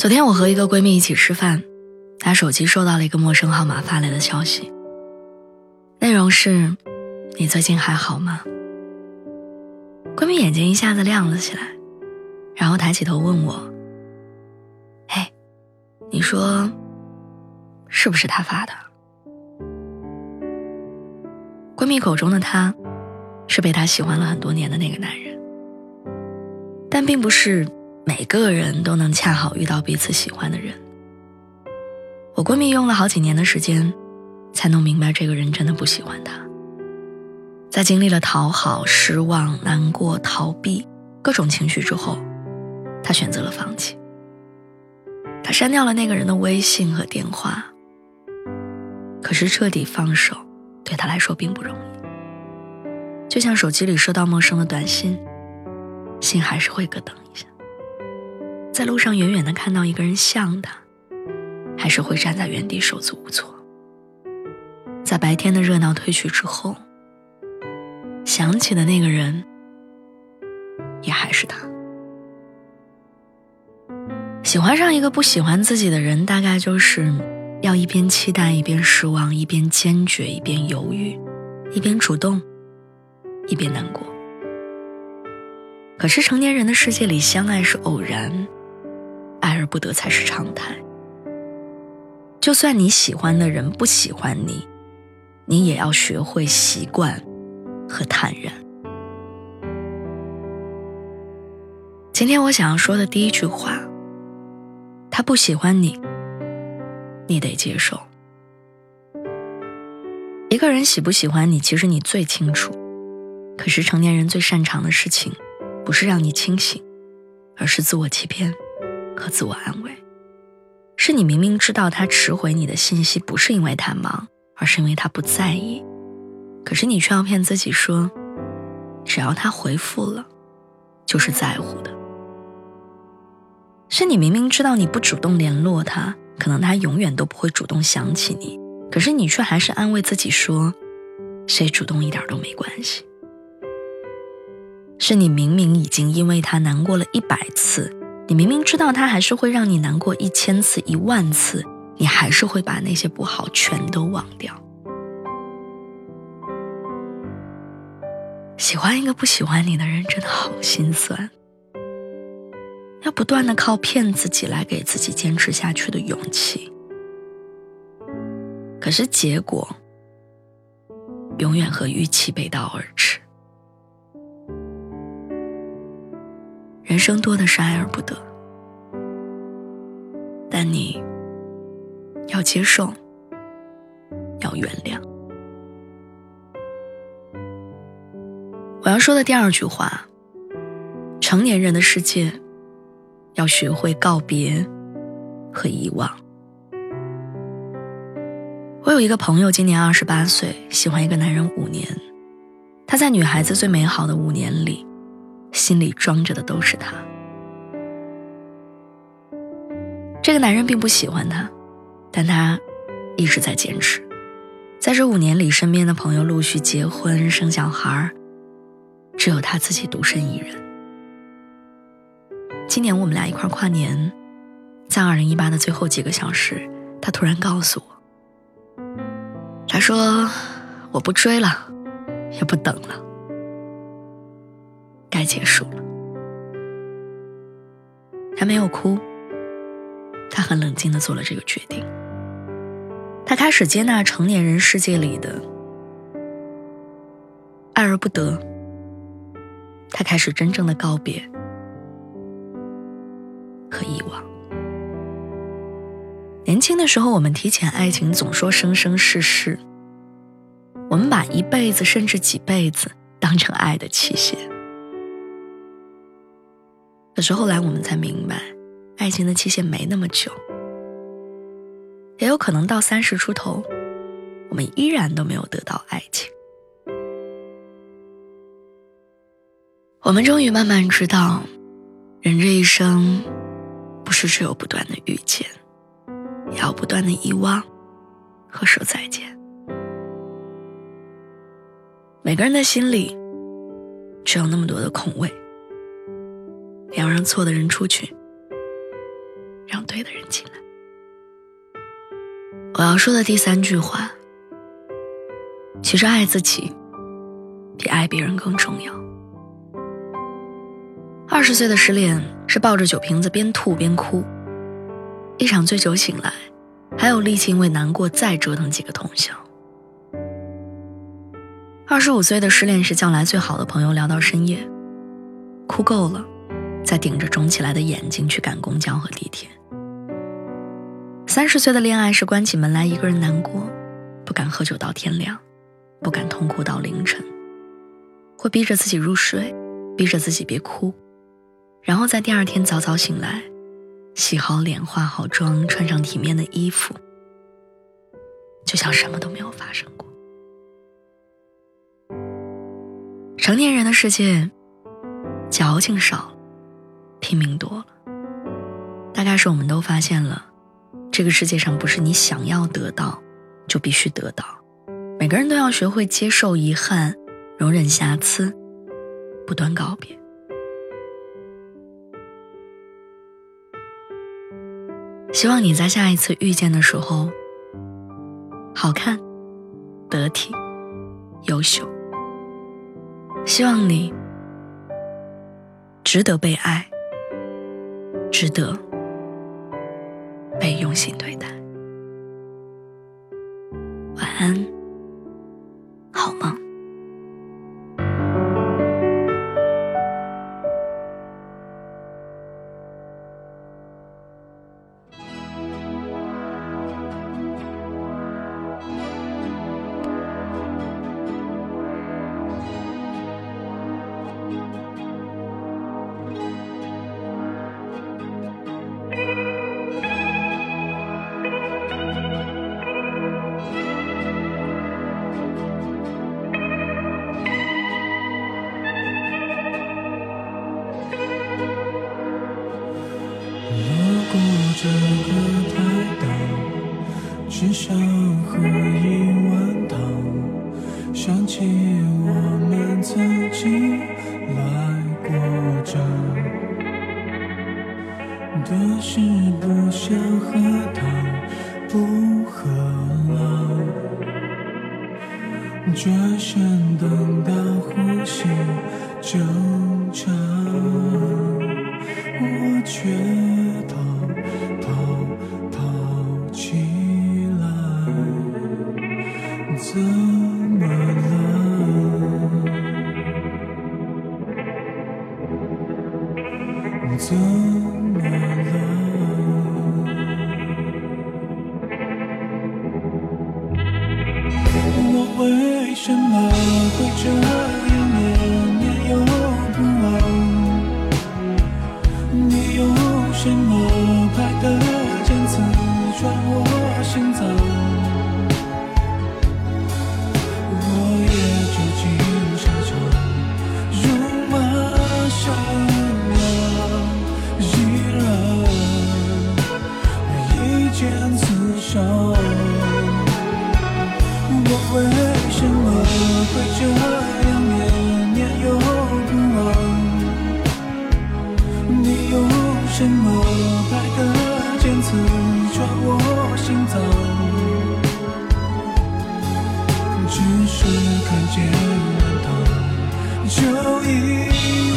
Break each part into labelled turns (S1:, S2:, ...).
S1: 昨天我和一个闺蜜一起吃饭，她手机收到了一个陌生号码发来的消息，内容是：“你最近还好吗？”闺蜜眼睛一下子亮了起来，然后抬起头问我：“嘿，你说是不是他发的？”闺蜜口中的他，是被她喜欢了很多年的那个男人，但并不是。每个人都能恰好遇到彼此喜欢的人。我闺蜜用了好几年的时间，才弄明白这个人真的不喜欢她。在经历了讨好、失望、难过、逃避各种情绪之后，她选择了放弃。她删掉了那个人的微信和电话。可是彻底放手，对她来说并不容易。就像手机里收到陌生的短信，心还是会咯噔一下。在路上远远的看到一个人像他，还是会站在原地手足无措。在白天的热闹褪去之后，想起的那个人，也还是他。喜欢上一个不喜欢自己的人，大概就是要一边期待一边失望，一边坚决一边犹豫，一边主动一边难过。可是成年人的世界里，相爱是偶然。爱而不得才是常态。就算你喜欢的人不喜欢你，你也要学会习惯和坦然。今天我想要说的第一句话：他不喜欢你，你得接受。一个人喜不喜欢你，其实你最清楚。可是成年人最擅长的事情，不是让你清醒，而是自我欺骗。和自我安慰，是你明明知道他迟回你的信息不是因为他忙，而是因为他不在意，可是你却要骗自己说，只要他回复了，就是在乎的。是你明明知道你不主动联络他，可能他永远都不会主动想起你，可是你却还是安慰自己说，谁主动一点都没关系。是你明明已经因为他难过了一百次。你明明知道他还是会让你难过一千次、一万次，你还是会把那些不好全都忘掉。喜欢一个不喜欢你的人，真的好心酸。要不断的靠骗自己来给自己坚持下去的勇气，可是结果永远和预期背道而驰。人生多的是爱而不得，但你要接受，要原谅。我要说的第二句话：成年人的世界，要学会告别和遗忘。我有一个朋友，今年二十八岁，喜欢一个男人五年，他在女孩子最美好的五年里。心里装着的都是他。这个男人并不喜欢他，但他一直在坚持。在这五年里，身边的朋友陆续结婚生小孩只有他自己独身一人。今年我们俩一块跨年，在二零一八的最后几个小时，他突然告诉我：“他说我不追了，也不等了。”该结束了。他没有哭，他很冷静的做了这个决定。他开始接纳成年人世界里的爱而不得。他开始真正的告别和遗忘。年轻的时候，我们提起爱情，总说生生世世。我们把一辈子甚至几辈子当成爱的期限。可是后来我们才明白，
S2: 爱情的期限没那么久，也有可能到三十出头，我们依然都没有得到爱情。我们终于慢慢知道，人这一生，不是只有不断的遇见，也要不断的遗忘和说再见。每个人的心里，只有那么多的空位，也要让错的人出去，让对的人进来。我要说的第三句话，其实爱自己，比爱别人更重要。二十岁的失恋是抱着酒瓶子边吐边哭，一场醉酒醒来，还有力气因为难过再折腾几个通宵。二十五岁的失恋是叫来最好的朋友聊到深夜，哭够了，再顶着肿起来的眼睛去赶公交和地铁。三十岁的恋爱是关起门来一个人难过，不敢喝酒到天亮，不敢痛哭到凌晨，会逼着自己入睡，逼着自己别哭。然后在第二天早早醒来，洗好脸、化好妆、穿上体面的衣服，就像什么都没有发生过。成年人的世界，矫情少了，拼命多了。大概是我们都发现了，这个世界上不是你想要得到就必须得到，每个人都要学会接受遗憾，容忍瑕疵，不断告别。希望你在下一次遇见的时候，好看、得体、优秀。希望你值得被爱，值得被用心对待。晚安，
S1: 这个太大，只想喝一碗汤。想起我们曾经来过这，的是不想喝汤，不喝了。转身等到呼吸正常，我却怎么了？我为什么会这样刺穿我心脏，只是看见他，就已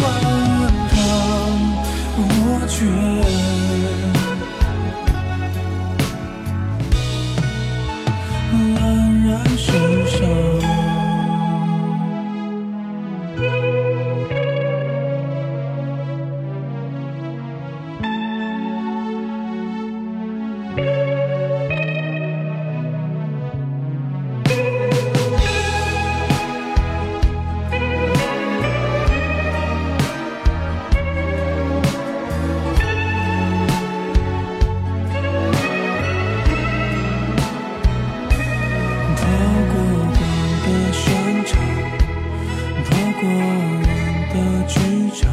S1: 忘掉。我却。过人的剧场，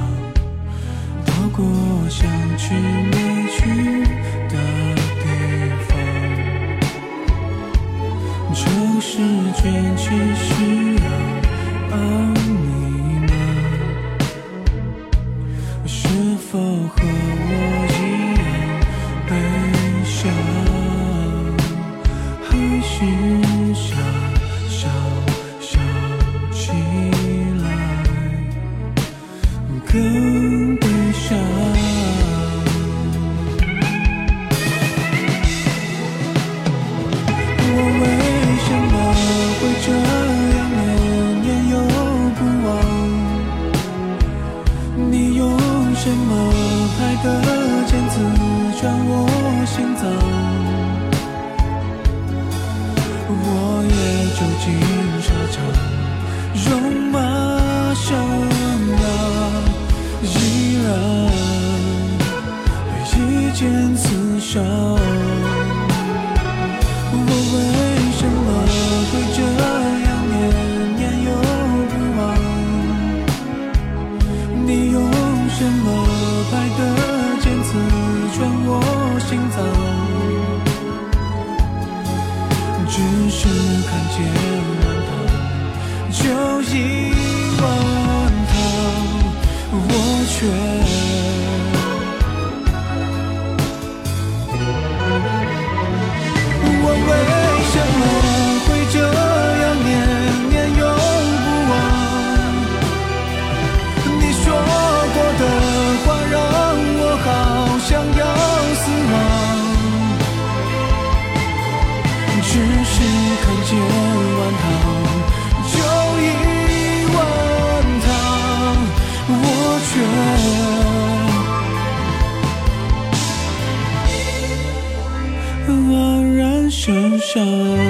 S1: 到过想去没去的地方。城市卷起夕阳。手。手。